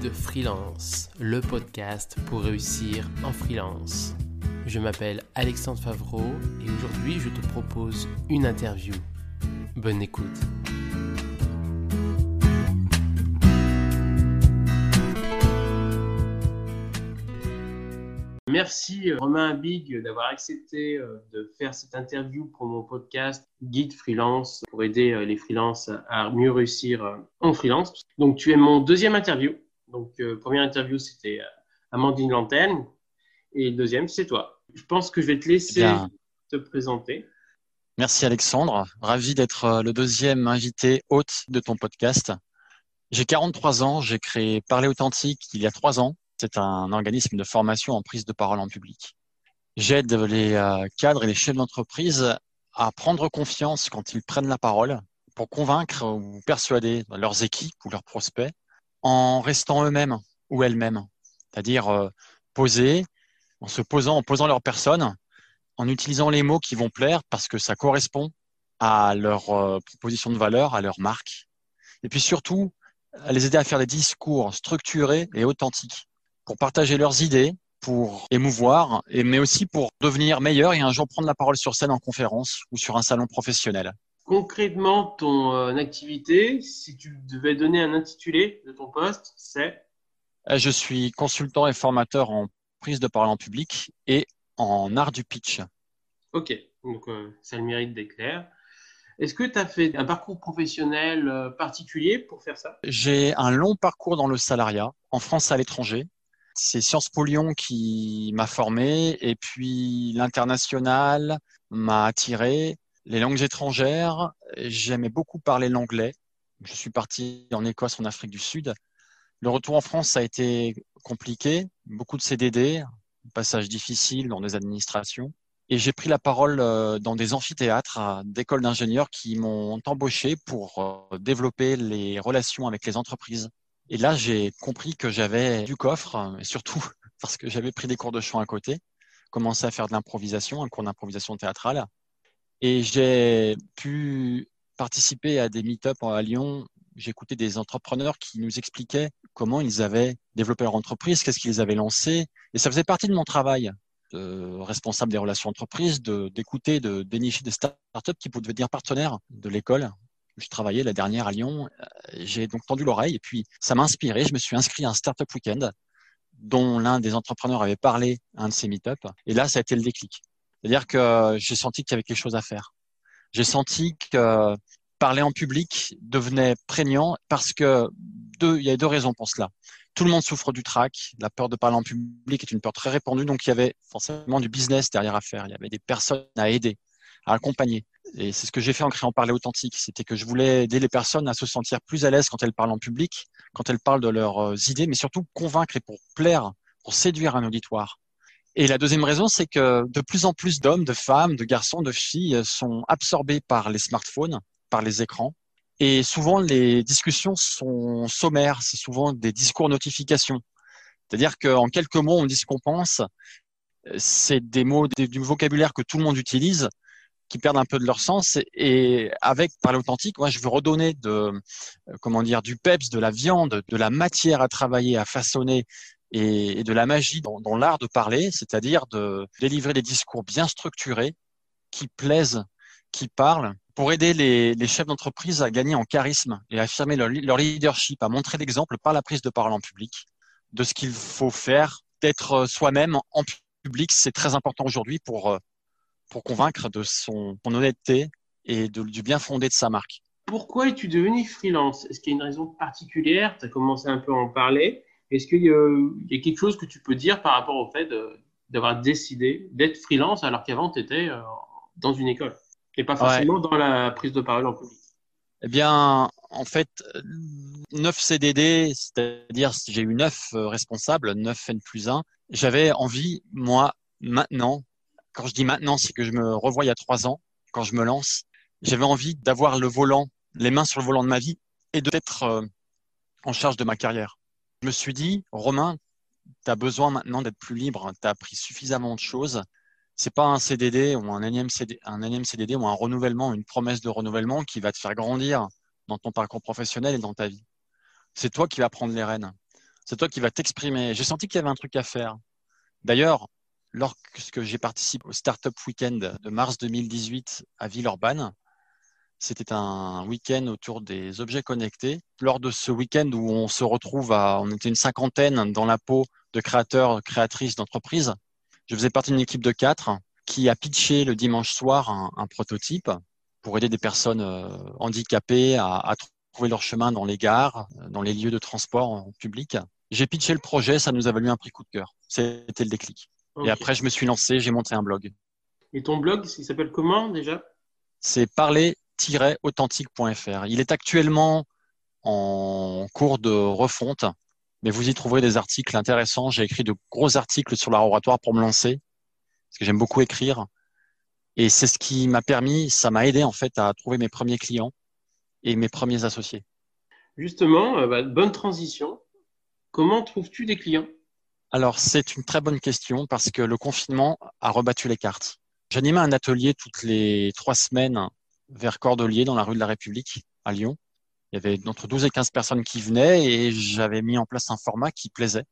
Guide Freelance, le podcast pour réussir en freelance. Je m'appelle Alexandre Favreau et aujourd'hui je te propose une interview. Bonne écoute. Merci euh, Romain Big d'avoir accepté euh, de faire cette interview pour mon podcast Guide Freelance pour aider euh, les freelances à mieux réussir en freelance. Donc tu es mon deuxième interview. Donc première interview c'était Amandine Lanterne et deuxième c'est toi. Je pense que je vais te laisser te présenter. Merci Alexandre, ravi d'être le deuxième invité hôte de ton podcast. J'ai 43 ans, j'ai créé Parler Authentique il y a trois ans c'est un organisme de formation en prise de parole en public. J'aide les euh, cadres et les chefs d'entreprise à prendre confiance quand ils prennent la parole pour convaincre ou persuader leurs équipes ou leurs prospects en restant eux-mêmes ou elles-mêmes. C'est-à-dire euh, poser, en se posant, en posant leur personne, en utilisant les mots qui vont plaire parce que ça correspond à leur euh, proposition de valeur, à leur marque. Et puis surtout, à les aider à faire des discours structurés et authentiques pour partager leurs idées, pour émouvoir, mais aussi pour devenir meilleur et un jour prendre la parole sur scène en conférence ou sur un salon professionnel. Concrètement, ton euh, activité, si tu devais donner un intitulé de ton poste, c'est? Euh, Je suis consultant et formateur en prise de parole en public et en art du pitch. Ok, donc euh, ça a le mérite d'éclair. Est-ce que tu as fait un parcours professionnel particulier pour faire ça? J'ai un long parcours dans le salariat, en France et à l'étranger c'est Sciences Po Lyon qui m'a formé et puis l'international m'a attiré. Les langues étrangères, j'aimais beaucoup parler l'anglais. Je suis parti en Écosse, en Afrique du Sud. Le retour en France, a été compliqué. Beaucoup de CDD, passage difficile dans des administrations. Et j'ai pris la parole euh, dans des amphithéâtres d'écoles d'ingénieurs qui m'ont embauché pour euh, développer les relations avec les entreprises et là, j'ai compris que j'avais du coffre, et surtout parce que j'avais pris des cours de chant à côté, commencé à faire de l'improvisation, un cours d'improvisation théâtrale. Et j'ai pu participer à des meet-up à Lyon. J'écoutais des entrepreneurs qui nous expliquaient comment ils avaient développé leur entreprise, qu'est-ce qu'ils avaient lancé. Et ça faisait partie de mon travail responsable des relations entreprises, d'écouter, de, de dénicher des startups qui pouvaient devenir partenaires de l'école je travaillais la dernière à Lyon. J'ai donc tendu l'oreille et puis ça m'a inspiré. Je me suis inscrit à un Startup Weekend dont l'un des entrepreneurs avait parlé à un de ces meet-up. Et là, ça a été le déclic. C'est-à-dire que j'ai senti qu'il y avait quelque chose à faire. J'ai senti que parler en public devenait prégnant parce que deux, il y a deux raisons pour cela. Tout le monde souffre du trac. La peur de parler en public est une peur très répandue. Donc, il y avait forcément du business derrière à faire. Il y avait des personnes à aider, à accompagner. Et c'est ce que j'ai fait en créant Parler Authentique. C'était que je voulais aider les personnes à se sentir plus à l'aise quand elles parlent en public, quand elles parlent de leurs euh, idées, mais surtout convaincre et pour plaire, pour séduire un auditoire. Et la deuxième raison, c'est que de plus en plus d'hommes, de femmes, de garçons, de filles sont absorbés par les smartphones, par les écrans. Et souvent, les discussions sont sommaires. C'est souvent des discours notifications. C'est-à-dire qu'en quelques mots, on dit ce qu'on pense. C'est des mots, du vocabulaire que tout le monde utilise, qui perdent un peu de leur sens. Et avec parler authentique, moi, je veux redonner de, euh, comment dire, du peps, de la viande, de la matière à travailler, à façonner et, de la magie dans, dans l'art de parler, c'est-à-dire de délivrer des discours bien structurés qui plaisent, qui parlent, pour aider les, les chefs d'entreprise à gagner en charisme et à affirmer leur, leur leadership, à montrer l'exemple par la prise de parole en public de ce qu'il faut faire, d'être soi-même en public. C'est très important aujourd'hui pour euh, pour convaincre de son, honnêteté et du bien fondé de sa marque. Pourquoi es-tu devenu freelance? Est-ce qu'il y a une raison particulière? Tu as commencé un peu à en parler. Est-ce qu'il y, a quelque chose que tu peux dire par rapport au fait d'avoir décidé d'être freelance alors qu'avant tu étais euh, dans une école et pas forcément dans la prise de parole en public? Eh bien, en fait, 9 CDD, c'est-à-dire j'ai eu 9 euh, responsables, 9 N plus 1. J'avais envie, moi, maintenant, quand je dis maintenant, c'est que je me revois il y a trois ans, quand je me lance. J'avais envie d'avoir le volant, les mains sur le volant de ma vie et d'être euh, en charge de ma carrière. Je me suis dit, Romain, tu as besoin maintenant d'être plus libre. Tu as appris suffisamment de choses. C'est pas un CDD ou un énième, ou un renouvellement, une promesse de renouvellement qui va te faire grandir dans ton parcours professionnel et dans ta vie. C'est toi qui vas prendre les rênes. C'est toi qui vas t'exprimer. J'ai senti qu'il y avait un truc à faire. D'ailleurs, lorsque j'ai participé au Startup Weekend de mars 2018 à Villeurbanne, c'était un week-end autour des objets connectés. Lors de ce week-end où on se retrouve à, on était une cinquantaine dans la peau de créateurs, créatrices d'entreprises, je faisais partie d'une équipe de quatre qui a pitché le dimanche soir un, prototype pour aider des personnes euh, handicapées à, trouver leur chemin dans les gares, dans les lieux de transport en public. J'ai pitché le projet, ça nous a valu un prix coup de cœur. C'était le déclic. Et après, je me suis lancé, j'ai monté un blog. Et ton blog, il s'appelle comment déjà? C'est Il est actuellement en cours de refonte, mais vous y trouverez des articles intéressants. J'ai écrit de gros articles sur l'art oratoire pour me lancer, parce que j'aime beaucoup écrire. Et c'est ce qui m'a permis, ça m'a aidé en fait à trouver mes premiers clients et mes premiers associés. Justement, euh, bah, bonne transition. Comment trouves-tu des clients? Alors, c'est une très bonne question parce que le confinement a rebattu les cartes. J'animais un atelier toutes les trois semaines vers Cordelier, dans la rue de la République, à Lyon. Il y avait entre 12 et 15 personnes qui venaient et j'avais mis en place un format qui plaisait,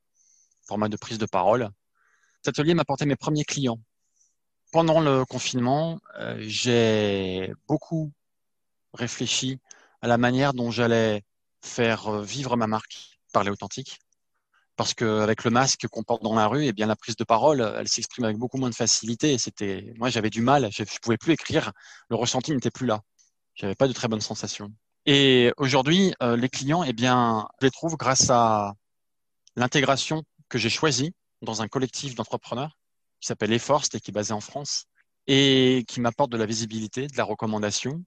format de prise de parole. Cet atelier m'apportait mes premiers clients. Pendant le confinement, euh, j'ai beaucoup réfléchi à la manière dont j'allais faire euh, vivre ma marque, parler authentique. Parce qu'avec le masque qu'on porte dans la rue, et eh bien, la prise de parole, elle s'exprime avec beaucoup moins de facilité. c'était, moi, j'avais du mal, je ne pouvais plus écrire, le ressenti n'était plus là. J'avais pas de très bonnes sensations. Et aujourd'hui, euh, les clients, eh bien, je les trouve grâce à l'intégration que j'ai choisie dans un collectif d'entrepreneurs qui s'appelle Efforst et qui est basé en France et qui m'apporte de la visibilité, de la recommandation.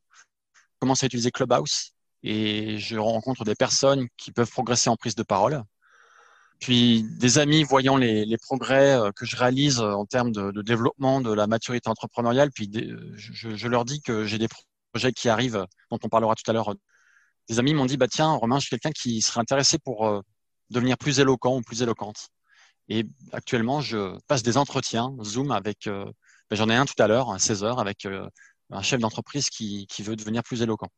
Je commence à utiliser Clubhouse et je rencontre des personnes qui peuvent progresser en prise de parole. Puis des amis voyant les, progrès euh, que je réalise en termes de, développement de la maturité entrepreneuriale, puis je, je, leur dis que j'ai des projets qui arrivent, dont on parlera tout à l'heure. Des amis m'ont dit, bah tiens, Romain, je suis quelqu'un qui serait intéressé pour euh, devenir plus éloquent ou plus éloquente. Et actuellement, je passe des entretiens Zoom avec, euh, bah, j'en ai un tout à l'heure à 16 heures avec un chef d'entreprise qui veut devenir plus éloquent.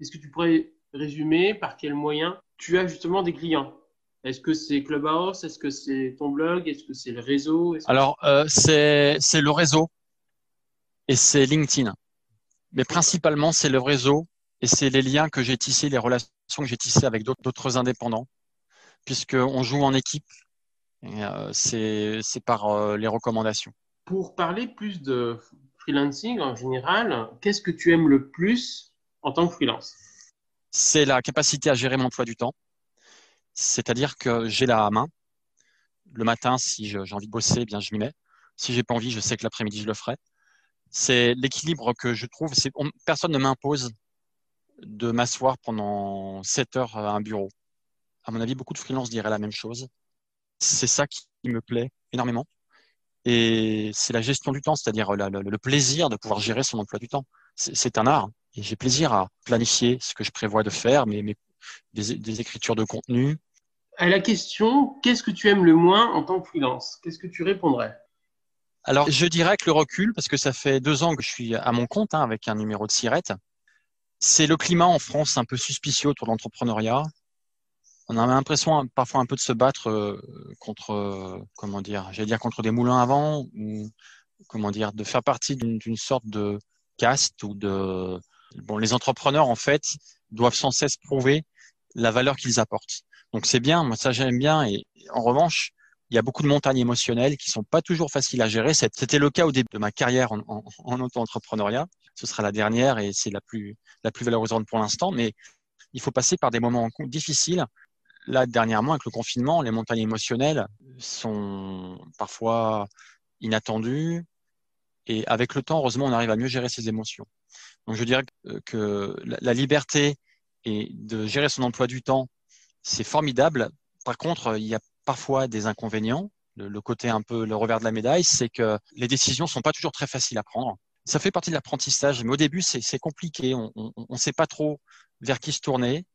Est-ce que tu pourrais résumer par quels moyens tu as justement des clients? Est-ce que c'est Clubhouse? Est-ce que c'est ton blog? Est-ce que c'est le réseau? Alors, euh, c'est le réseau et c'est LinkedIn. Mais principalement, c'est le réseau et c'est les liens que j'ai tissés, les relations que j'ai tissées avec d'autres indépendants, puisqu'on joue en équipe. Euh, c'est par euh, les recommandations. Pour parler plus de freelancing en général, qu'est-ce que tu aimes le plus en tant que freelance? C'est la capacité à gérer mon emploi du temps. C'est-à-dire que j'ai la main. Le matin, si j'ai envie de bosser, eh bien je m'y mets. Si j'ai pas envie, je sais que l'après-midi, je le ferai. C'est l'équilibre que je trouve. personne ne m'impose de m'asseoir pendant 7 heures à un bureau. À mon avis, beaucoup de freelances diraient la même chose. C'est ça qui me plaît énormément. Et c'est la gestion du temps, c'est-à-dire le plaisir de pouvoir gérer son emploi du temps. C'est un art. Et j'ai plaisir à planifier ce que je prévois de faire, mais, des, écritures de contenu. À la question, qu'est-ce que tu aimes le moins en tant que freelance? Qu'est-ce que tu répondrais? Alors, je dirais que le recul, parce que ça fait deux ans que je suis à mon compte hein, avec un numéro de sirette, c'est le climat en France un peu suspicieux autour de l'entrepreneuriat. On a l'impression parfois un peu de se battre euh, contre, euh, comment dire, j'allais dire contre des moulins à vent, ou comment dire, de faire partie d'une sorte de caste ou de bon, les entrepreneurs, en fait, doivent sans cesse prouver la valeur qu'ils apportent. Donc c'est bien, moi ça j'aime bien. Et en revanche, il y a beaucoup de montagnes émotionnelles qui sont pas toujours faciles à gérer. C'était le cas au début de ma carrière en, en, auto-entrepreneuriat. Ce sera la dernière et c'est la plus, la plus valorisante pour l'instant. Mais il faut passer par des moments difficiles. Là, dernièrement, avec le confinement, les montagnes émotionnelles sont parfois inattendues. Et avec le temps, heureusement, on arrive à mieux gérer ces émotions. Donc je dirais que la liberté et de gérer son emploi du temps, c'est formidable. Par contre, il y a parfois des inconvénients. Le, côté un peu le revers de la médaille, c'est que les décisions sont pas toujours très faciles à prendre. Ça fait partie de l'apprentissage, mais au début, c'est compliqué. On ne sait pas trop vers qui se tourner.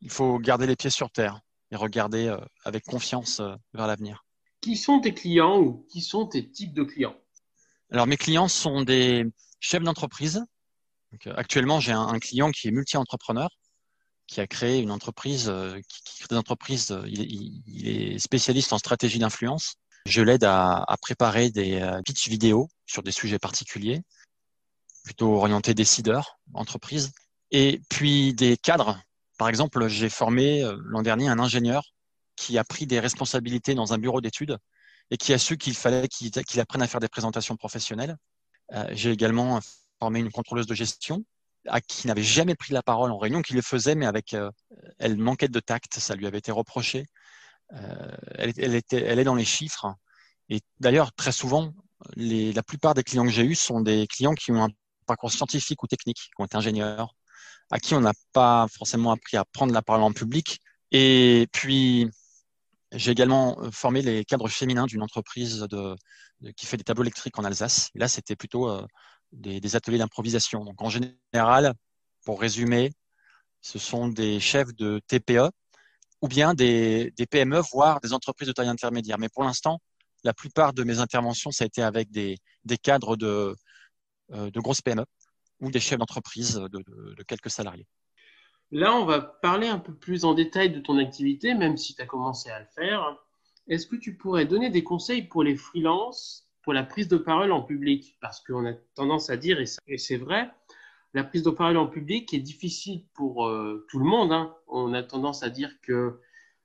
Il faut garder les pieds sur terre et regarder euh, avec confiance euh, vers l'avenir. Qui sont tes clients ou qui sont tes types de clients? Alors, mes clients sont des chefs d'entreprise. Euh, actuellement, j'ai un, client qui est multi-entrepreneur qui a créé une entreprise, qui, qui, crée des entreprises. Il, il, est spécialiste en stratégie d'influence. Je l'aide à, à, préparer des pitch vidéo sur des sujets particuliers, plutôt orientés décideurs, entreprises. Et puis des cadres. Par exemple, j'ai formé l'an dernier un ingénieur qui a pris des responsabilités dans un bureau d'études et qui a su qu'il fallait qu'il apprenne à faire des présentations professionnelles. Euh, j'ai également formé une contrôleuse de gestion à qui n'avait jamais pris la parole en réunion, qui le faisait, mais avec euh, elle manquait de tact, ça lui avait été reproché. Euh, elle, est dans les chiffres. Et d'ailleurs, très souvent, la plupart des clients que j'ai eus sont des clients qui ont un parcours scientifique ou technique, qui ont été ingénieurs, à qui on n'a pas forcément appris à prendre la parole en public. Et puis, j'ai également formé les cadres féminins d'une entreprise qui fait des tableaux électriques en Alsace. Là, c'était plutôt euh, des, ateliers d'improvisation. Donc, en général, pour résumer, ce sont des chefs de TPE ou bien des, PME, voire des entreprises de taille intermédiaire. Mais pour l'instant, la plupart de mes interventions, ça a été avec des, cadres de, euh, grosses PME ou des chefs d'entreprise de, de, de quelques salariés. Là, on va parler un peu plus en détail de ton activité, même si tu as commencé à le faire. Est-ce que tu pourrais donner des conseils pour les freelances pour la prise de parole en public Parce qu'on a tendance à dire, et c'est vrai, la prise de parole en public est difficile pour euh, tout le monde. Hein. On a tendance à dire que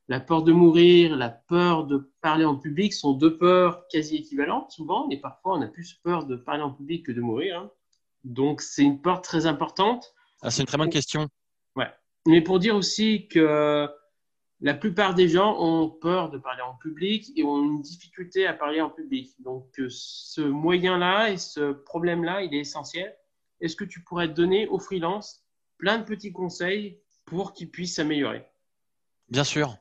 la peur de mourir, la peur de parler en public sont deux peurs quasi équivalentes souvent, et parfois on a plus peur de parler en public que de mourir. Hein. Donc c'est une peur très importante. Ah, c'est une très bonne question. Ouais. Mais pour dire aussi que la plupart des gens ont peur de parler en public et ont une difficulté à parler en public. Donc, euh, ce moyen-là et ce problème-là, il est essentiel. Est-ce que tu pourrais donner aux freelances plein de petits conseils pour qu'ils puissent s'améliorer? Bien sûr.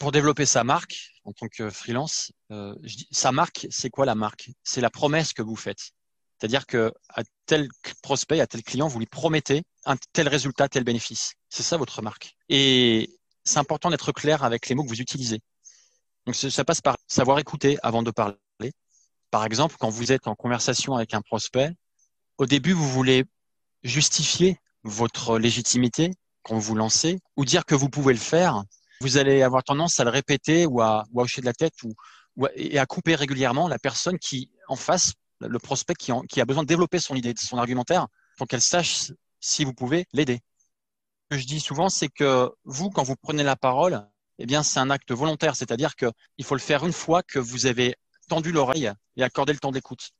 Pour développer sa marque en tant que freelance, euh, sa marque, c'est quoi la marque? C'est la promesse que vous faites. C'est-à-dire que à tel prospect, à tel client, vous lui promettez un tel résultat, tel bénéfice. C'est ça votre marque. Et c'est important d'être clair avec les mots que vous utilisez. Donc ça passe par savoir écouter avant de parler. Par exemple, quand vous êtes en conversation avec un prospect, au début, vous voulez justifier votre légitimité quand vous lancez ou dire que vous pouvez le faire. Vous allez avoir tendance à le répéter ou à, hocher de la tête ou, et à couper régulièrement la personne qui en face le prospect qui, a besoin de développer son idée, son argumentaire, pour qu'elle sache si vous pouvez l'aider. Que je dis souvent, c'est que vous, quand vous prenez la parole, eh bien, c'est un acte volontaire, c'est-à-dire qu'il faut le faire une fois que vous avez tendu l'oreille et accordé le temps d'écoute.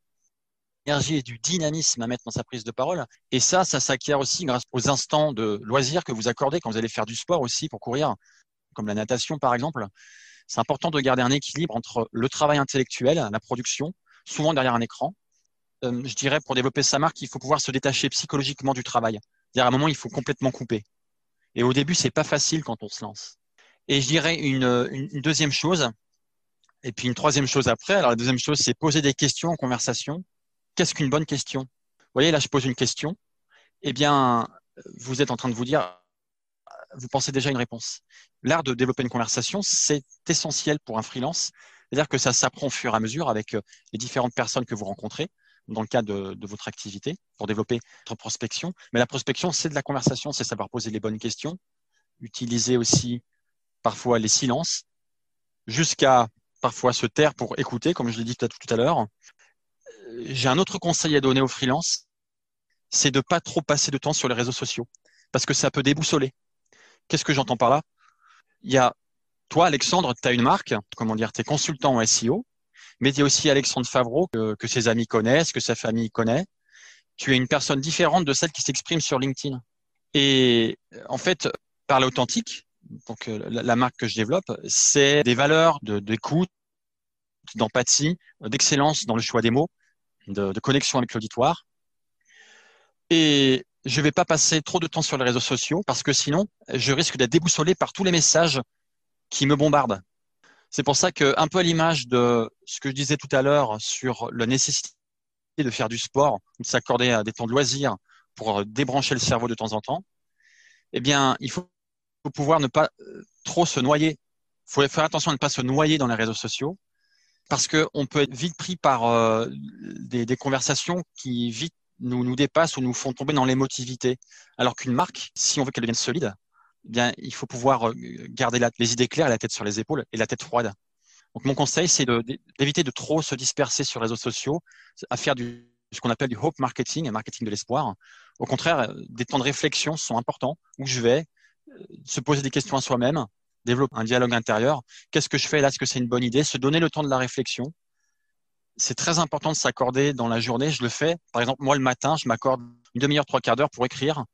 L'énergie et du dynamisme à mettre dans sa prise de parole. Et ça, ça s'acquiert aussi grâce aux instants de loisirs que vous accordez quand vous allez faire du sport aussi pour courir, comme la natation par exemple. C'est important de garder un équilibre entre le travail intellectuel, la production, souvent derrière un écran. Euh, je dirais, pour développer sa marque, il faut pouvoir se détacher psychologiquement du travail. à un moment, il faut complètement couper. Et au début, c'est pas facile quand on se lance. Et je dirais une, deuxième chose, et puis une troisième chose après. Alors la deuxième chose, c'est poser des questions en conversation. Qu'est-ce qu'une bonne question? Vous voyez, là, je pose une question. Eh bien, vous êtes en train de vous dire, vous pensez déjà une réponse. L'art de développer une conversation, c'est essentiel pour un freelance c'est-à-dire que ça s'apprend au fur et à mesure avec euh, les différentes personnes que vous rencontrez dans le cadre de, de, votre activité pour développer votre prospection. Mais la prospection, c'est de la conversation, c'est savoir poser les bonnes questions, utiliser aussi parfois les silences, jusqu'à parfois se taire pour écouter, comme je l'ai dit tout à l'heure. Euh, j'ai un autre conseil à donner aux freelances, c'est de pas trop passer de temps sur les réseaux sociaux, parce que ça peut déboussoler. Qu'est-ce que j'entends par là? Il y a toi, Alexandre, tu as une marque, comment dire, tu es consultant en SEO, mais tu es aussi Alexandre Favreau, que, ses amis connaissent, que sa famille connaît. Tu es une personne différente de celle qui s'exprime sur LinkedIn. Et en fait, parler authentique, donc euh, la, marque que je développe, c'est des valeurs d'écoute, de, d'empathie, d'excellence dans le choix des mots, de, de connexion avec l'auditoire. Et je ne vais pas passer trop de temps sur les réseaux sociaux parce que sinon, je risque d'être déboussolé par tous les messages qui me bombarde. C'est pour ça que, un peu à l'image de ce que je disais tout à l'heure sur la nécessité de faire du sport, de s'accorder à des temps de loisirs pour débrancher le cerveau de temps en temps, eh bien, il faut pouvoir ne pas euh, trop se noyer. Il faut faire attention à ne pas se noyer dans les réseaux sociaux parce qu'on peut être vite pris par euh, des, des, conversations qui vite nous, nous dépassent ou nous font tomber dans l'émotivité. Alors qu'une marque, si on veut qu'elle devienne solide, eh il faut pouvoir euh, garder les idées claires, la tête sur les épaules et la tête froide. Donc, mon conseil, c'est d'éviter de, trop se disperser sur les réseaux sociaux, à faire ce qu'on appelle du hope marketing, un marketing de l'espoir. Au contraire, euh, des temps de réflexion sont importants où je vais euh, se poser des questions à soi-même, développer un dialogue intérieur. Qu'est-ce que je fais là? Est-ce que c'est une bonne idée? Se donner le temps de la réflexion. C'est très important de s'accorder dans la journée. Je le fais. Par exemple, moi, le matin, je m'accorde une demi-heure, trois quarts d'heure pour écrire,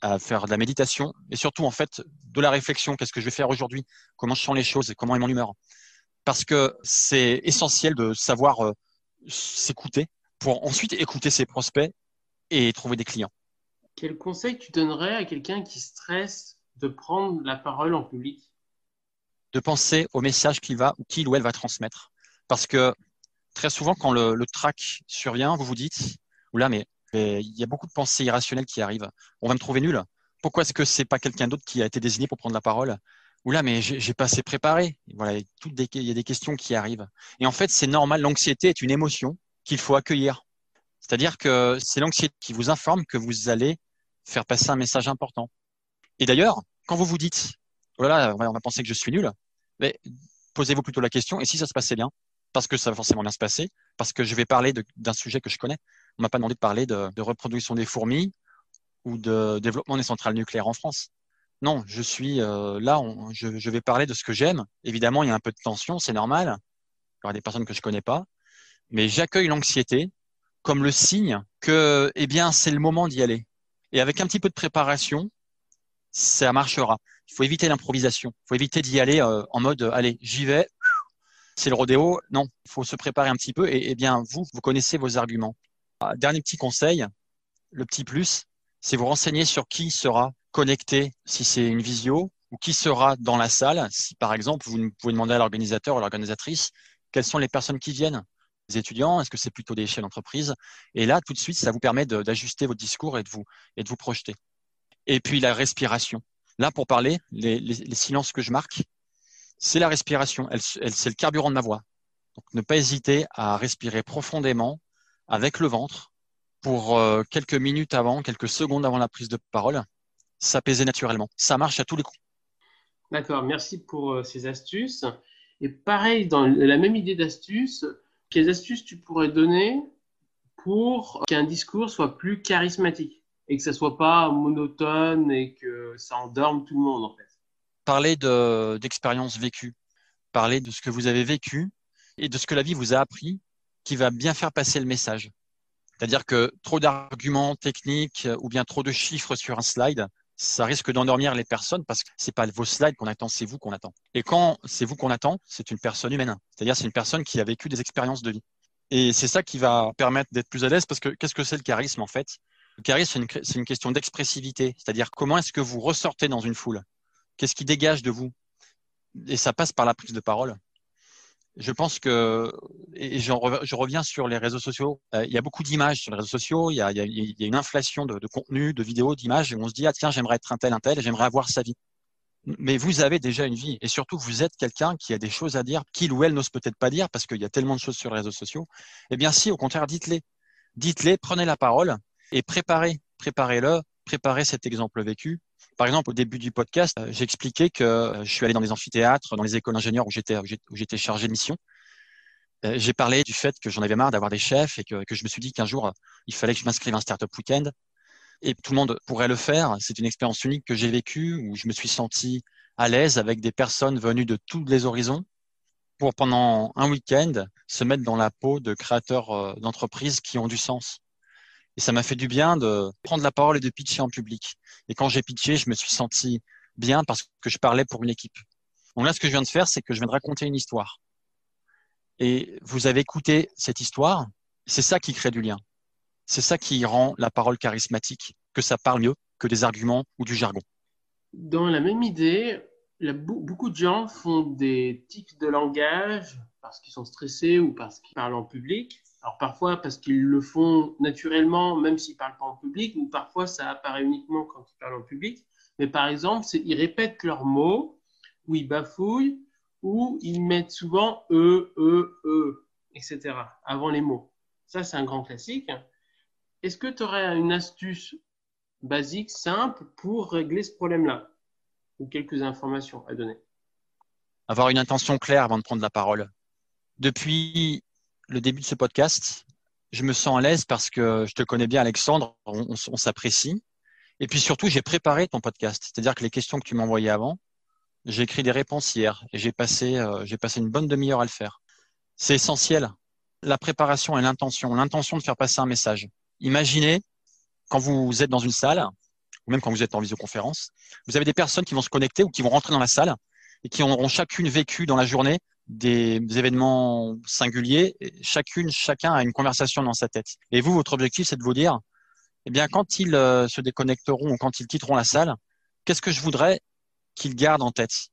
à faire de la méditation et surtout, en fait, de la réflexion. Qu'est-ce que je vais faire aujourd'hui? Comment je sens les choses et comment est mon humeur? Parce que c'est essentiel de savoir euh, s'écouter pour ensuite écouter ses prospects et trouver des clients. Quel conseil tu donnerais à quelqu'un qui stresse de prendre la parole en public? De penser au message qu'il va ou qu'il ou elle va transmettre. Parce que très souvent, quand le, le trac survient, vous vous dites, oula, mais il y a beaucoup de pensées irrationnelles qui arrivent. On va me trouver nul. Pourquoi est-ce que c'est pas quelqu'un d'autre qui a été désigné pour prendre la parole? Oula, mais j'ai pas assez préparé. Voilà, il y a des questions qui arrivent. Et en fait, c'est normal. L'anxiété est une émotion qu'il faut accueillir. C'est-à-dire que c'est l'anxiété qui vous informe que vous allez faire passer un message important. Et d'ailleurs, quand vous vous dites, oh là là, on va penser que je suis nul, posez-vous plutôt la question, et si ça se passait bien? Parce que ça va forcément bien se passer, parce que je vais parler d'un sujet que je connais. On m'a pas demandé de parler de, reproduction des fourmis ou de développement des centrales nucléaires en France. Non, je suis euh, là, je, vais parler de ce que j'aime. Évidemment, il y a un peu de tension, c'est normal. Il y aura des personnes que je connais pas mais j'accueille l'anxiété comme le signe que, eh bien, c'est le moment d'y aller. Et avec un petit peu de préparation, ça marchera. Il faut éviter l'improvisation. Il faut éviter d'y aller euh, en mode, allez, j'y vais. C'est le rodéo. Non, il faut se préparer un petit peu. Et, eh bien, vous, vous connaissez vos arguments. Ah, dernier petit conseil, le petit plus, c'est vous renseigner sur qui sera connecté si c'est une visio ou qui sera dans la salle. Si par exemple, vous pouvez demander à l'organisateur ou l'organisatrice quelles sont les personnes qui viennent étudiants Est-ce que c'est plutôt des chefs d'entreprise? Et là, tout de suite, ça vous permet d'ajuster votre discours et de, vous, et de vous projeter. Et puis la respiration. Là, pour parler, les, les, silences que je marque, c'est la respiration. Elle, c'est le carburant de ma voix. Donc, ne pas hésiter à respirer profondément avec le ventre pour euh, quelques minutes avant, quelques secondes avant la prise de parole, s'apaiser naturellement. Ça marche à tous les coups. D'accord, merci pour euh, ces astuces. Et pareil, dans la même idée d'astuce, quelles astuces tu pourrais donner pour qu'un discours soit plus charismatique et que ça soit pas monotone et que ça endorme tout le monde en fait? Parler d'expériences vécues, parler de ce que vous avez vécu et de ce que la vie vous a appris qui va bien faire passer le message. C'est-à-dire que trop d'arguments techniques ou bien trop de chiffres sur un slide, ça risque d'endormir les personnes parce que c'est pas vos slides qu'on attend, c'est vous qu'on attend. Et quand c'est vous qu'on attend, c'est une personne humaine. C'est-à-dire c'est une personne qui a vécu des expériences de vie. Et c'est ça qui va permettre d'être plus à l'aise parce que qu'est-ce que c'est le charisme en fait? Le charisme, c'est une, une, question d'expressivité. C'est-à-dire comment est-ce que vous ressortez dans une foule? Qu'est-ce qui dégage de vous? Et ça passe par la prise de parole je pense que, et je reviens sur les réseaux sociaux, euh, il y a beaucoup d'images sur les réseaux sociaux, il y a, il y a une inflation de, de, contenu, de vidéos, d'images, et on se dit, ah tiens, j'aimerais être un tel, un tel, j'aimerais avoir sa vie. Mais vous avez déjà une vie, et surtout, vous êtes quelqu'un qui a des choses à dire, qu'il ou elle n'ose peut-être pas dire, parce qu'il y a tellement de choses sur les réseaux sociaux. Eh bien, si, au contraire, dites-les. Dites-les, prenez la parole, et préparez, préparez-le, préparez cet exemple vécu, par exemple, au début du podcast, euh, j'ai expliqué que euh, je suis allé dans les amphithéâtres, dans les écoles d'ingénieurs où j'étais, où j'étais chargé de mission. Euh, j'ai parlé du fait que j'en avais marre d'avoir des chefs et que, que je me suis dit qu'un jour, il fallait que je m'inscrive à un startup week-end. Et tout le monde pourrait le faire. C'est une expérience unique que j'ai vécue où je me suis senti à l'aise avec des personnes venues de tous les horizons pour pendant un week-end se mettre dans la peau de créateurs d'entreprises qui ont du sens. Et ça m'a fait du bien de prendre la parole et de pitcher en public. Et quand j'ai pitché, je me suis senti bien parce que je parlais pour une équipe. Donc là, ce que je viens de faire, c'est que je viens de raconter une histoire. Et vous avez écouté cette histoire, c'est ça qui crée du lien. C'est ça qui rend la parole charismatique, que ça parle mieux que des arguments ou du jargon. Dans la même idée, beaucoup de gens font des tics de langage parce qu'ils sont stressés ou parce qu'ils parlent en public. Alors parfois parce qu'ils le font naturellement, même s'ils ne parlent pas en public, ou parfois ça apparaît uniquement quand ils parlent en public. Mais par exemple, ils répètent leurs mots, ou ils bafouillent, ou ils mettent souvent e, e, e, etc. avant les mots. Ça, c'est un grand classique. Est-ce que tu aurais une astuce basique, simple, pour régler ce problème-là? Ou quelques informations à donner? Avoir une intention claire avant de prendre la parole. Depuis le début de ce podcast, je me sens à l'aise parce que je te connais bien, Alexandre, on, s'apprécie. Et puis surtout, j'ai préparé ton podcast. C'est-à-dire que les questions que tu m'as envoyées avant, j'ai écrit des réponses hier et j'ai passé, euh, j'ai passé une bonne demi-heure à le faire. C'est essentiel. La préparation et l'intention. L'intention de faire passer un message. Imaginez quand vous êtes dans une salle, ou même quand vous êtes en visioconférence, vous avez des personnes qui vont se connecter ou qui vont rentrer dans la salle et qui auront chacune vécu dans la journée des événements singuliers. chacune, chacun a une conversation dans sa tête. Et vous, votre objectif, c'est de vous dire, eh bien, quand ils euh, se déconnecteront ou quand ils quitteront la salle, qu'est-ce que je voudrais qu'ils gardent en tête?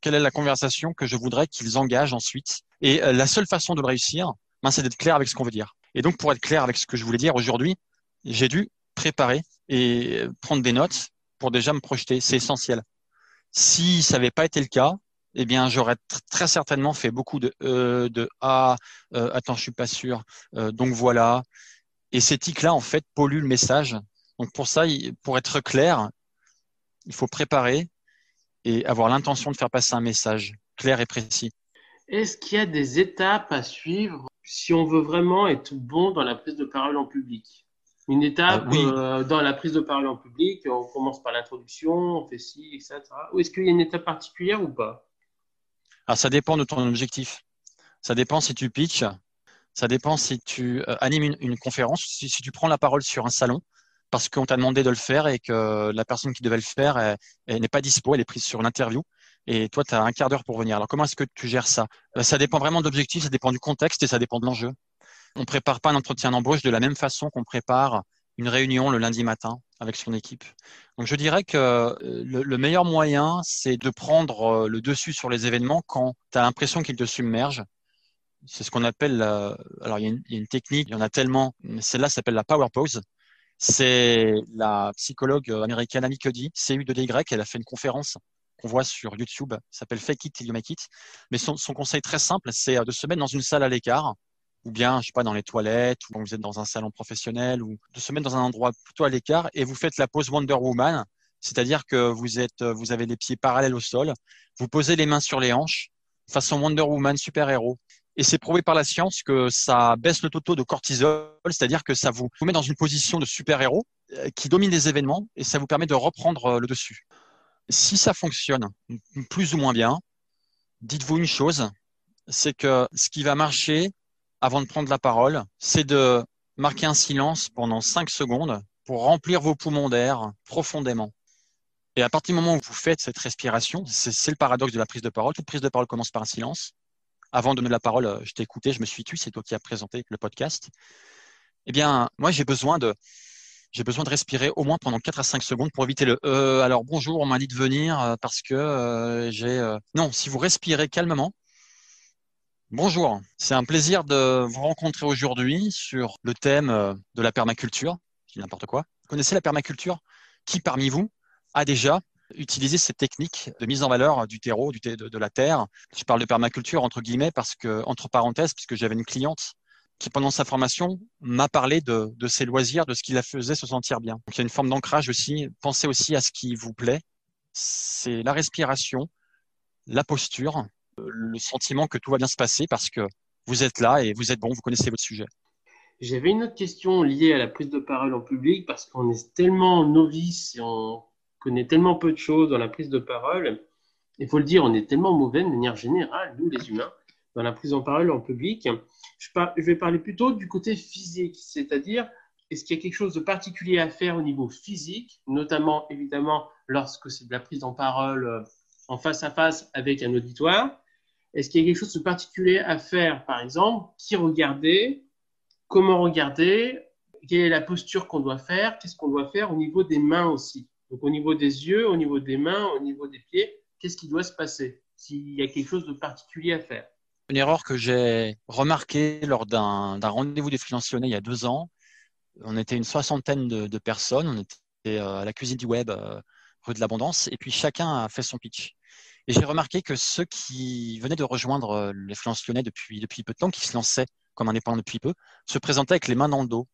Quelle est la conversation que je voudrais qu'ils engagent ensuite? Et euh, la seule façon de le réussir, ben, c'est d'être clair avec ce qu'on veut dire. Et donc, pour être clair avec ce que je voulais dire aujourd'hui, j'ai dû préparer et euh, prendre des notes pour déjà me projeter. C'est essentiel. Si ça n'avait pas été le cas, eh bien, j'aurais très certainement fait beaucoup de euh, de ah, euh, attends, je suis pas sûr. Euh, donc voilà. Et ces tics-là, en fait, polluent le message. Donc pour ça, pour être clair, il faut préparer et avoir l'intention de faire passer un message clair et précis. Est-ce qu'il y a des étapes à suivre si on veut vraiment être bon dans la prise de parole en public? Une étape euh, dans la prise de parole en public, on commence par l'introduction, on fait ci, etc. Ou est-ce qu'il y a une étape particulière ou pas? Alors, ça dépend de ton objectif. Ça dépend si tu pitches. Ça dépend si tu euh, animes une, conférence, si, tu prends la parole sur un salon parce qu'on t'a demandé de le faire et que la personne qui devait le faire n'est pas dispo, elle est prise sur l'interview et toi, tu as un quart d'heure pour venir. Alors, comment est-ce que tu gères ça? Euh, Ça dépend vraiment de l'objectif, ça dépend du contexte et ça dépend de l'enjeu. On ne prépare pas un entretien d'embauche de la même façon qu'on prépare une réunion le lundi matin avec son équipe. Donc je dirais que euh, le, meilleur moyen, c'est de prendre euh, le dessus sur les événements quand tu as l'impression qu'ils te submergent. C'est ce qu'on appelle, alors il y, a une, technique, il y en a tellement, celle-là s'appelle la power pose. C'est la psychologue américaine Amy Cuddy, CU2DY, elle a fait une conférence qu'on voit sur YouTube, s'appelle Fake It Till You Make It. Mais son, son conseil très simple, c'est euh, de se mettre dans une salle à l'écart, ou bien, je sais pas, dans les toilettes, ou quand vous êtes dans un salon professionnel, ou de se mettre dans un endroit plutôt à l'écart et vous faites la pose Wonder Woman, c'est-à-dire que vous êtes, vous avez les pieds parallèles au sol, vous posez les mains sur les hanches, façon Wonder Woman super-héros. Et c'est prouvé par la science que ça baisse le taux de cortisol, c'est-à-dire que ça vous, met dans une position de super-héros euh, qui domine les événements et ça vous permet de reprendre euh, le dessus. Si ça fonctionne plus ou moins bien, dites-vous une chose, c'est que ce qui va marcher avant de prendre la parole, c'est de marquer un silence pendant 5 secondes pour remplir vos poumons d'air profondément. Et à partir du moment où vous faites cette respiration, c'est le paradoxe de la prise de parole. Toute prise de parole commence par un silence. Avant de donner la parole, euh, je t'ai écouté, je me suis tu, c'est toi qui as présenté le podcast. Eh bien, moi, j'ai besoin de, j'ai besoin de respirer au moins pendant 4 à 5 secondes pour éviter le euh, alors bonjour, on m'a dit de venir euh, parce que euh, j'ai non, si vous respirez calmement. Bonjour, c'est un plaisir de vous rencontrer aujourd'hui sur le thème de la permaculture, je n'importe quoi. Vous connaissez la permaculture? Qui parmi vous a déjà utilisé cette technique de mise en valeur du terreau, du de, de la terre? Je parle de permaculture entre guillemets parce que entre parenthèses puisque j'avais une cliente qui, pendant sa formation, m'a parlé de, ses loisirs, de ce qui la faisait se sentir bien. Donc, il y a une forme d'ancrage aussi. Pensez aussi à ce qui vous plaît. C'est la respiration, la posture, le sentiment que tout va bien se passer parce que vous êtes là et vous êtes bon, vous connaissez votre sujet. J'avais une autre question liée à la prise de parole en public parce qu'on est tellement novice et on connaît tellement peu de choses dans la prise de parole. Il faut le dire, on est tellement mauvais de manière générale, nous les humains, dans la prise en parole en public. Je, vais parler plutôt du côté physique, c'est-à-dire est-ce qu'il y a quelque chose de particulier à faire au niveau physique, notamment évidemment lorsque c'est de la prise en parole euh, en face à face avec un auditoire? Est-ce qu'il y a quelque chose de particulier à faire, par exemple, qui regarder, comment regarder, quelle est la posture qu'on doit faire, qu'est-ce qu'on doit faire au niveau des mains aussi Donc au niveau des yeux, au niveau des mains, au niveau des pieds, qu'est-ce qui doit se passer s'il y a quelque chose de particulier à faire une erreur que j'ai remarquée lors d'un rendez-vous des freelances il y a deux ans. On était une soixantaine de, personnes. On était euh, à la cuisine du web, euh, rue de l'Abondance, et puis chacun a fait son pitch. Et j'ai remarqué que ceux qui venaient de rejoindre euh, les freelances lyonnais depuis, depuis peu de temps, qui se lançaient comme indépendants depuis peu, se présentaient avec les mains dans le dos.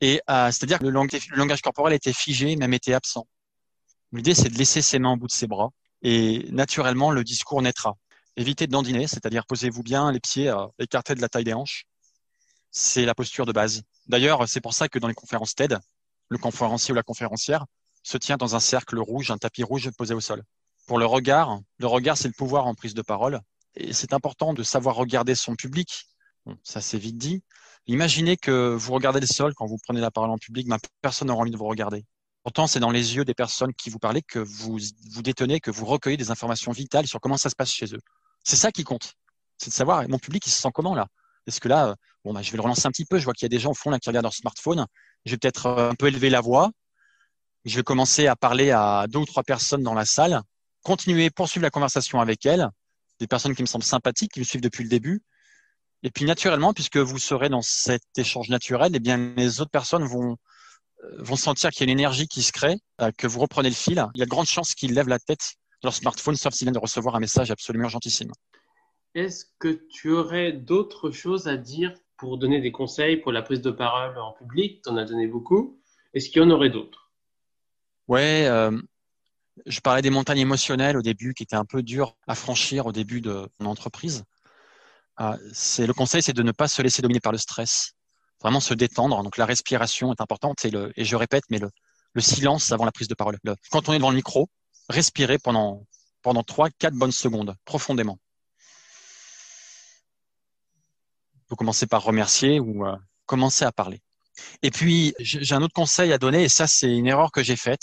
Et c'est-à-dire que le langage, le langage corporel était figé, même était absent. L'idée, c'est de laisser ses mains au bout de ses bras et naturellement, le discours naîtra. Évitez de dandiner, c'est-à-dire posez-vous bien les pieds euh, écartés de la taille des hanches. C'est la posture de base. D'ailleurs, c'est pour ça que dans les conférences TED, le conférencier ou la conférencière se tient dans un cercle rouge, un tapis rouge posé au sol. Pour le regard, le regard, c'est le pouvoir en prise de parole. Et c'est important de savoir regarder son public. ça, c'est vite dit. Imaginez que vous regardez le sol quand vous prenez la parole en public, mais personne n'aura envie de vous regarder. Pourtant, c'est dans les yeux des personnes qui vous parlent que vous, vous détenez, que vous recueillez des informations vitales sur comment ça se passe chez eux. C'est ça qui compte. C'est de savoir, mon public, il se sent comment là? Est-ce que là, euh, bon, bah, je vais le relancer un petit peu. Je vois qu'il y a des gens au fond qui regardent leur smartphone. Je vais peut-être euh, un peu élever la voix. Je vais commencer à parler à deux ou trois personnes dans la salle. Continuer, poursuivre la conversation avec elles. Des personnes qui me semblent sympathiques, qui me suivent depuis le début. Et puis naturellement, puisque vous serez dans cet échange naturel, eh bien les autres personnes vont euh, vont sentir qu'il y a une énergie qui se crée, que vous reprenez le fil. Il y a de grandes chances qu'ils lèvent la tête leur smartphone, sauf s'ils viennent de recevoir un message absolument urgentissime. Est-ce que tu aurais d'autres choses à dire pour donner des conseils pour la prise de parole en public? Tu en as donné beaucoup. Est-ce qu'il y en aurait d'autres? Ouais, euh, je parlais des montagnes émotionnelles au début qui étaient un peu dures à franchir au début de mon entreprise. Euh, le conseil, c'est de ne pas se laisser dominer par le stress, vraiment se détendre. Donc la respiration est importante et, je répète, mais le, le silence avant la prise de parole. quand on est devant le micro, respirer pendant, pendant 3-4 bonnes secondes, profondément. Vous commencez par remercier ou euh, commencer à parler. Et puis, j'ai un autre conseil à donner, et ça, c'est une erreur que j'ai faite.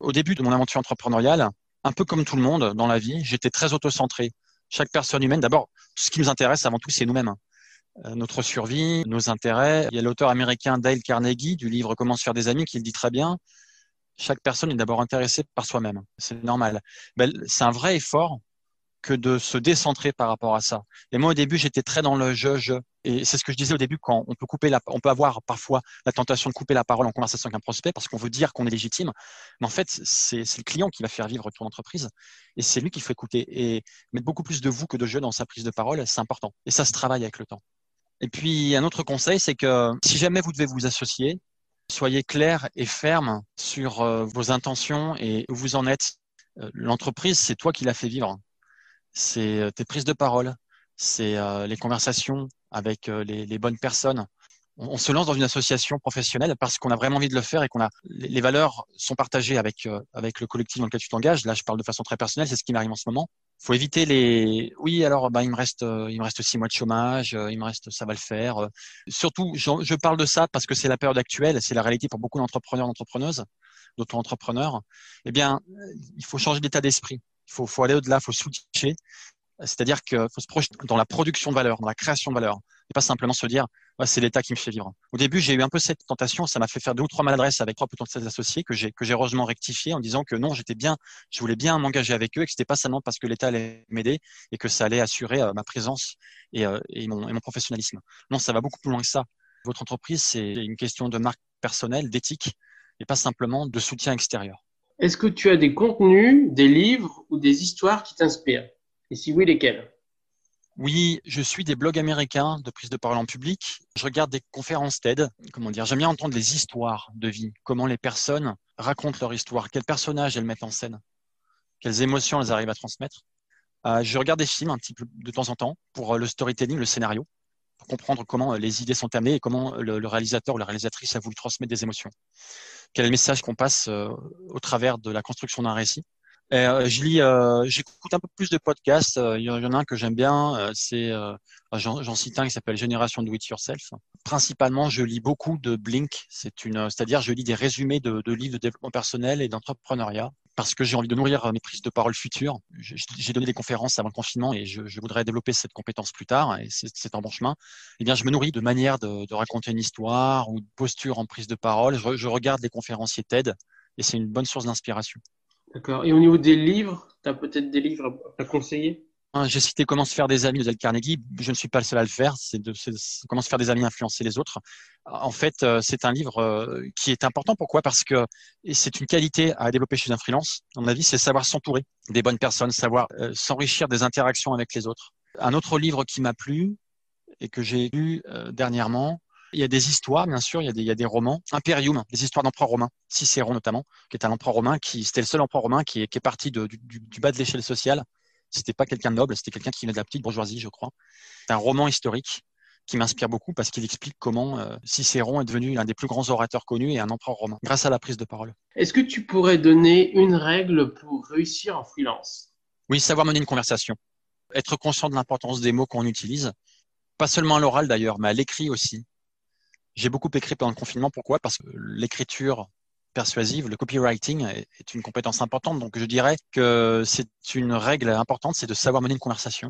Au début de mon aventure entrepreneuriale, un peu comme tout le monde dans la vie, j'étais très autocentré. Chaque personne humaine, d'abord, ce qui nous intéresse avant tout, c'est nous-mêmes. Euh, notre survie, nos intérêts. Il y a l'auteur américain Dale Carnegie du livre Comment se faire des amis qui le dit très bien chaque personne est d'abord intéressée par soi-même. C'est normal. Ben, c'est un vrai effort que de se décentrer par rapport à ça. Et moi, au début, j'étais très dans le je, je. Et c'est ce que je disais au début quand on peut couper la, on peut avoir parfois la tentation de couper la parole en conversation avec un prospect parce qu'on veut dire qu'on est légitime. Mais en fait, c'est le client qui va faire vivre ton entreprise et c'est lui qu'il faut écouter. Et mettre beaucoup plus de vous que de je dans sa prise de parole, c'est important. Et ça se travaille avec le temps. Et puis, un autre conseil, c'est que si jamais vous devez vous associer, Soyez clair et ferme sur euh, vos intentions et où vous en êtes. Euh, l'entreprise, c'est toi qui la fait vivre. C'est euh, tes prises de parole, c'est les conversations avec les, bonnes personnes. On, se lance dans une association professionnelle parce qu'on a vraiment envie de le faire et qu'on a les valeurs sont partagées avec avec le collectif dans lequel tu t'engages. Là, je parle de façon très personnelle, c'est ce qui m'arrive en ce moment faut éviter les. Oui, alors bah, il me reste, euh, il me reste six mois de chômage, euh, il me reste, ça va le faire. Euh. Surtout, je, parle de ça parce que c'est la période actuelle, c'est la réalité pour beaucoup d'entrepreneurs, d'entrepreneuses, d'auto-entrepreneurs. Eh bien, il faut changer d'état d'esprit. Il faut, faut aller au-delà, il faut switcher. C'est-à-dire qu'il faut se projeter dans la production de valeur, dans la création de valeur, et pas simplement se dire c'est l'État qui me fait vivre. Au début, j'ai eu un peu cette tentation, ça m'a fait faire deux ou trois maladresses avec trois potentiels associés que j'ai que j'ai heureusement rectifié en disant que non, j'étais bien, je voulais bien m'engager avec eux et que c'était pas seulement parce que l'État allait m'aider et que ça allait assurer euh, ma présence euh, et, mon, et mon professionnalisme. Non, ça va beaucoup plus loin que ça. Votre entreprise, c'est une question de marque personnelle, d'éthique et pas simplement de soutien extérieur. Est-ce que tu as des contenus, des livres ou des histoires qui t'inspirent? Et si oui, lesquels? Oui, je suis des blogs américains de prise de parole en public. Je regarde des conférences TED. Comment dire J'aime bien entendre les histoires de vie, comment les personnes racontent leur histoire, quels personnages elles mettent en scène, quelles émotions elles arrivent à transmettre. Euh, je regarde des films un petit peu de temps en temps pour euh, le storytelling, le scénario, comprendre comment euh, les idées sont amenées et comment le, réalisateur ou la réalisatrice a voulu transmettre des émotions. Quel est le message qu'on passe au travers de la construction d'un récit? euh, je lis, euh, j'écoute un peu plus de podcasts. Euh, il y en a un que j'aime bien, c'est, j'en cite un qui s'appelle Génération Do It Yourself. Principalement, je lis beaucoup de Blink. C'est une, c'est-à-dire, je lis des résumés de, de livres de développement personnel et d'entrepreneuriat parce que j'ai envie de nourrir mes prises de parole futures. J'ai donné des conférences avant le confinement et je, je voudrais développer cette compétence plus tard et c'est en bon chemin. Eh bien, je me nourris de manière de, de, raconter une histoire ou de posture en prise de parole. Je, je regarde les conférenciers TED et c'est une bonne source d'inspiration. D'accord. Et au niveau des livres, tu as peut-être des livres à conseiller? Hein, j'ai cité Comment se faire des amis de Dale Carnegie. Je ne suis pas le seul à le faire. C'est Comment se faire des amis, influencer les autres. En fait, euh, c'est un livre euh, qui est important. Pourquoi? Parce que c'est une qualité à développer chez un freelance. À mon avis, c'est savoir s'entourer des bonnes personnes, savoir euh, s'enrichir des interactions avec les autres. Un autre livre qui m'a plu et que j'ai lu dernièrement, Il y a des histoires, bien sûr, il y a des, il y a des romans. Imperium, les histoires d'empereurs romains, Cicéron notamment, qui est un empereur romain, qui c'était le seul empereur romain qui est, qui est parti de, du, du, bas de l'échelle sociale. C'était pas quelqu'un de noble, c'était quelqu'un qui venait de la petite bourgeoisie, je crois. C'est un roman historique qui m'inspire beaucoup parce qu'il explique comment euh, Cicéron est devenu l'un des plus grands orateurs connus et un empereur romain, grâce à la prise de parole. Est-ce que tu pourrais donner une règle pour réussir en freelance? Oui, savoir mener une conversation. Être conscient de l'importance des mots qu'on utilise, pas seulement à l'oral d'ailleurs, mais à l'écrit aussi. J'ai beaucoup écrit pendant le confinement. Pourquoi? Parce que l'écriture persuasive, le copywriting est une compétence importante. Donc je dirais que c'est une règle importante, c'est de savoir mener une conversation.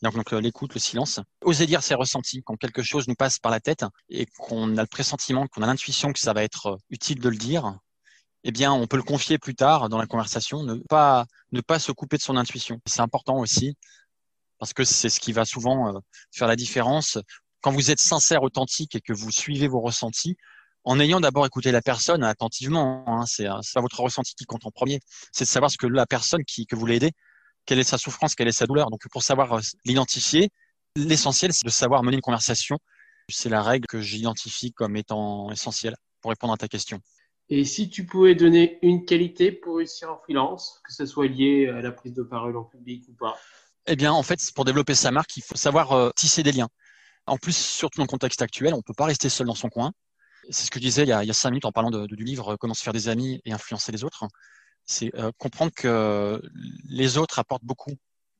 Donc, donc l'écoute, le silence. Oser dire ses ressentis quand quelque chose nous passe par la tête et qu'on a le pressentiment, qu'on a l'intuition que ça va être utile de le dire. Eh bien, on peut le confier plus tard dans la conversation, ne pas ne pas se couper de son intuition. C'est important aussi parce que c'est ce qui va souvent euh, faire la différence. Quand vous êtes sincère, authentique et que vous suivez vos ressentis, en ayant d'abord écouté la personne attentivement, hein, c'est pas votre ressenti qui compte en premier, c'est de savoir ce que la personne qui, que vous l'aidez quelle est sa souffrance, quelle est sa douleur. Donc pour savoir euh, l'identifier, l'essentiel, c'est de savoir mener une conversation. C'est la règle que j'identifie comme étant essentielle pour répondre à ta question. Et si tu pouvais donner une qualité pour réussir en freelance, que ce soit lié à la prise de parole en public ou pas? Eh bien, en fait, pour développer sa marque, il faut savoir euh, tisser des liens. En plus, surtout dans le contexte actuel, on ne peut pas rester seul dans son coin. C'est ce que je disais il y, a, cinq minutes en parlant du livre Comment se faire des amis et influencer les autres c'est euh, comprendre que les autres apportent beaucoup.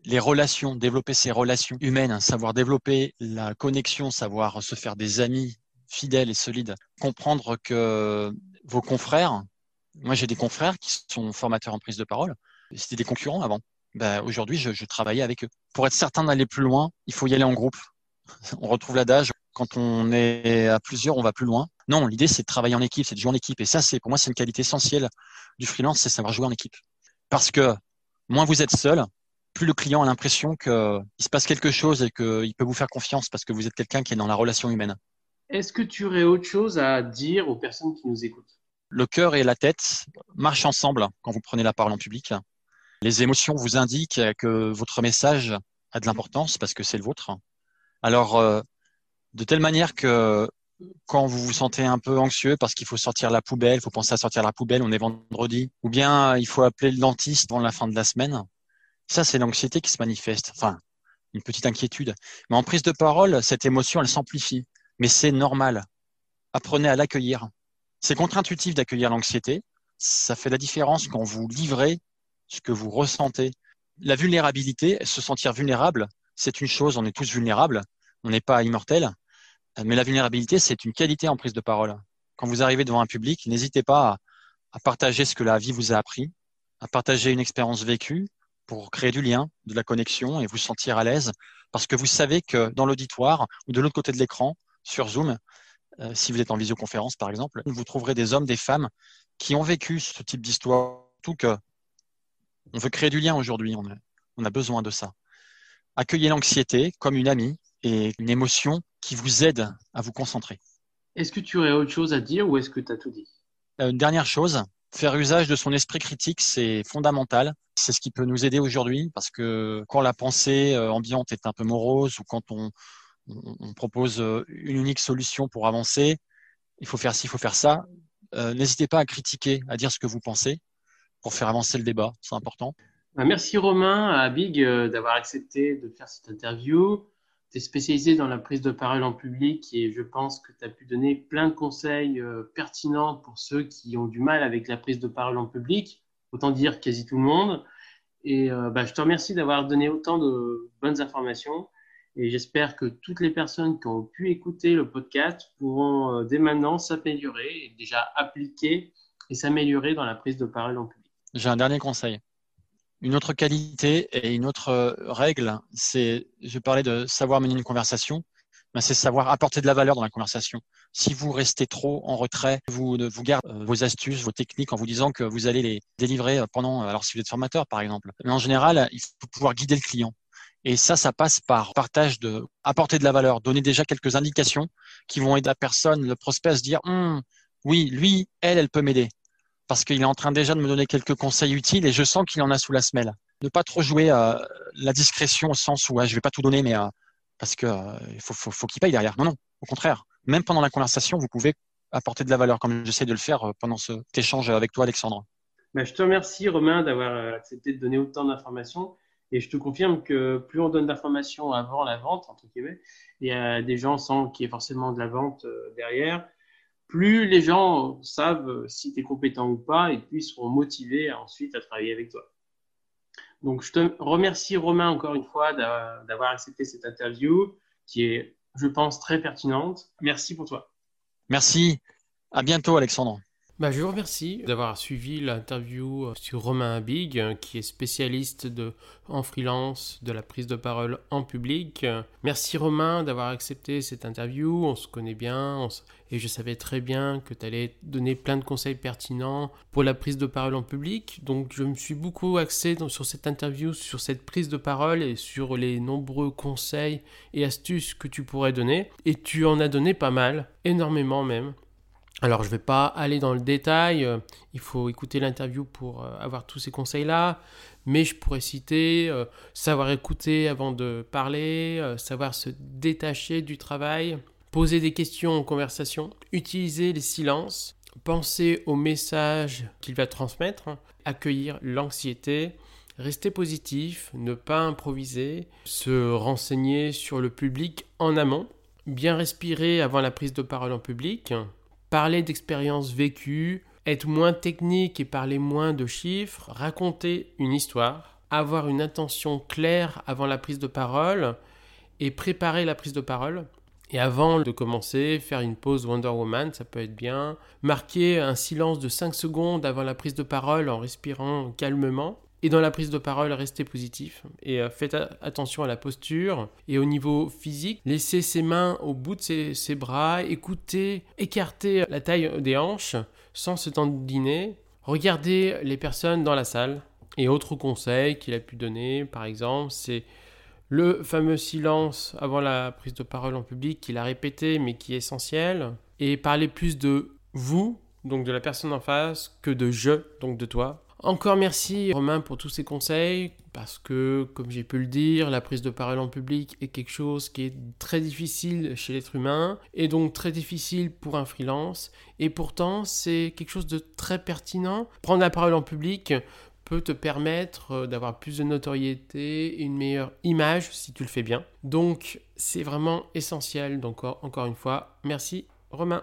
Les relations, développer ses relations humaines, savoir développer la connexion, savoir se faire des amis fidèles et solides. Comprendre que vos confrères, moi j'ai des confrères qui sont formateurs en prise de parole, c'était des concurrents avant. Ben, Aujourd'hui, je, je travaillais avec eux. Pour être certain d'aller plus loin, il faut y aller en groupe. On retrouve l'adage, quand on est à plusieurs, on va plus loin. Non, l'idée, c'est de travailler en équipe, c'est de jouer en équipe. Et ça, c'est pour moi, c'est une qualité essentielle du freelance, c'est savoir jouer en équipe. Parce que moins vous êtes seul, plus le client a l'impression qu'il se passe quelque chose et qu'il peut vous faire confiance parce que vous êtes quelqu'un qui est dans la relation humaine. Est-ce que tu aurais autre chose à dire aux personnes qui nous écoutent? Le cœur et la tête marchent ensemble quand vous prenez la parole en public. Les émotions vous indiquent que votre message a de l'importance parce que c'est le vôtre. Alors, euh, de telle manière que quand vous vous sentez un peu anxieux parce qu'il faut sortir la poubelle, il faut penser à sortir la poubelle, on est vendredi, ou bien il faut appeler le dentiste avant la fin de la semaine. Ça, c'est l'anxiété qui se manifeste. Enfin, une petite inquiétude. Mais en prise de parole, cette émotion, elle s'amplifie. Mais c'est normal. Apprenez à l'accueillir. C'est contre-intuitif d'accueillir l'anxiété. Ça fait la différence quand vous livrez ce que vous ressentez. La vulnérabilité, se sentir vulnérable, c'est une chose, on est tous vulnérables, on n'est pas immortel. Mais la vulnérabilité, c'est une qualité en prise de parole. Quand vous arrivez devant un public, n'hésitez pas à, partager ce que la vie vous a appris, à partager une expérience vécue pour créer du lien, de la connexion et vous sentir à l'aise. Parce que vous savez que dans l'auditoire ou de l'autre côté de l'écran, sur Zoom, euh, si vous êtes en visioconférence par exemple, vous trouverez des hommes, des femmes qui ont vécu ce type d'histoire. Tout que on veut créer du lien aujourd'hui, on on a besoin de ça. Accueillez l'anxiété comme une amie et une émotion qui vous aide à vous concentrer. Est-ce que tu aurais autre chose à dire ou est-ce que tu as tout dit? Euh, Une dernière chose, faire usage de son esprit critique, c'est fondamental. C'est ce qui peut nous aider aujourd'hui parce que quand la pensée euh, ambiante est un peu morose ou quand on, on propose euh, une unique solution pour avancer, il faut faire ci, il faut faire ça. N'hésitez pas à critiquer, à dire ce que vous pensez pour faire avancer le débat, c'est important. Bah, merci Romain, à Big d'avoir accepté de faire cette interview tu es spécialisé dans la prise de parole en public et je pense que tu as pu donner plein de conseils euh, pertinents pour ceux qui ont du mal avec la prise de parole en public, autant dire quasi tout le monde. Et euh, bah, je te remercie d'avoir donné autant de bonnes informations et j'espère que toutes les personnes qui ont pu écouter le podcast pourront euh, dès maintenant s'améliorer et déjà appliquer et s'améliorer dans la prise de parole en public. J'ai un dernier conseil. Une autre qualité et une autre euh, règle, c'est, je parlais de savoir mener une conversation, mais c'est savoir apporter de la valeur dans la conversation. Si vous restez trop en retrait, vous, vous gardez euh, vos astuces, vos techniques en vous disant que vous allez les délivrer pendant, alors si vous êtes formateur par exemple. Mais en général, il faut pouvoir guider le client. Et ça, ça passe par partage de, apporter de la valeur, donner déjà quelques indications qui vont aider la personne, le prospect à se dire, hum, oui, lui, elle, elle peut m'aider parce qu'il est en train déjà de me donner quelques conseils utiles et je sens qu'il en a sous la semelle. Ne pas trop jouer à la discrétion au sens où je je vais pas tout donner, mais parce que euh, faut, qu'il paye derrière. Non, non, au contraire, même pendant la conversation, vous pouvez apporter de la valeur, comme j'essaie de le faire euh, pendant cet échange avec toi, Alexandre. Bah, je te remercie, Romain, d'avoir euh, accepté de donner autant d'informations. Et je te confirme que plus on donne d'informations avant la vente, entre guillemets, il y a des gens sans qu'il y ait forcément de la vente euh, derrière, plus les gens savent si tu es compétent ou pas et puis seront motivés ensuite à travailler avec toi. Donc, je te remercie, Romain, encore une fois, d'avoir accepté cette interview qui est, je pense, très pertinente. Merci pour toi. Merci. À bientôt, Alexandre. Bah, je vous remercie d'avoir suivi l'interview euh, sur Romain Big, euh, qui est spécialiste en freelance de la prise de parole en public. Merci Romain d'avoir accepté cette interview. On se connaît bien et je savais très bien que tu allais donner plein de conseils pertinents pour la prise de parole en public. Donc je me suis beaucoup axé sur cette interview, sur cette prise de parole et sur les nombreux conseils et astuces que tu pourrais donner. Et tu en as donné pas mal, énormément même. Alors je ne vais pas aller dans le détail, euh, il faut écouter l'interview pour euh, avoir tous ces conseils-là, mais je pourrais citer euh, savoir écouter avant de parler, savoir se détacher du travail, poser des questions en conversation, utiliser les silences, penser au message qu'il va transmettre, accueillir l'anxiété, rester positif, ne pas improviser, se renseigner sur le public en amont, bien respirer avant la prise de parole en public, parler d'expériences vécues, être moins technique et parler moins de chiffres, raconter une histoire, avoir une intention claire avant la prise de parole et préparer la prise de parole. Et avant de commencer, faire une pause Wonder Woman, ça peut être bien. Marquer un silence de 5 secondes avant la prise de parole en respirant calmement. Et dans la prise de parole, restez positif et euh, faites attention à la posture. Et au niveau physique, laissez ses mains au bout de ses, bras, écoutez, écartez la taille des hanches sans se tendiner. Regardez les personnes dans la salle. Et autre conseil qu'il a pu donner, par exemple, c'est le fameux silence avant la prise de parole en public qu'il a répété mais qui est essentiel. Et parler plus de vous, donc de la personne en face, que de je, donc de toi. Encore merci Romain pour tous ces conseils, parce que, comme j'ai pu le dire, la prise de parole en public est quelque chose qui est très difficile chez l'être humain, et donc très difficile pour un freelance, et pourtant c'est quelque chose de très pertinent. Prendre la parole en public peut te permettre euh, d'avoir plus de notoriété, une meilleure image si tu le fais bien. Donc c'est vraiment essentiel. Donc encore une fois, merci Romain.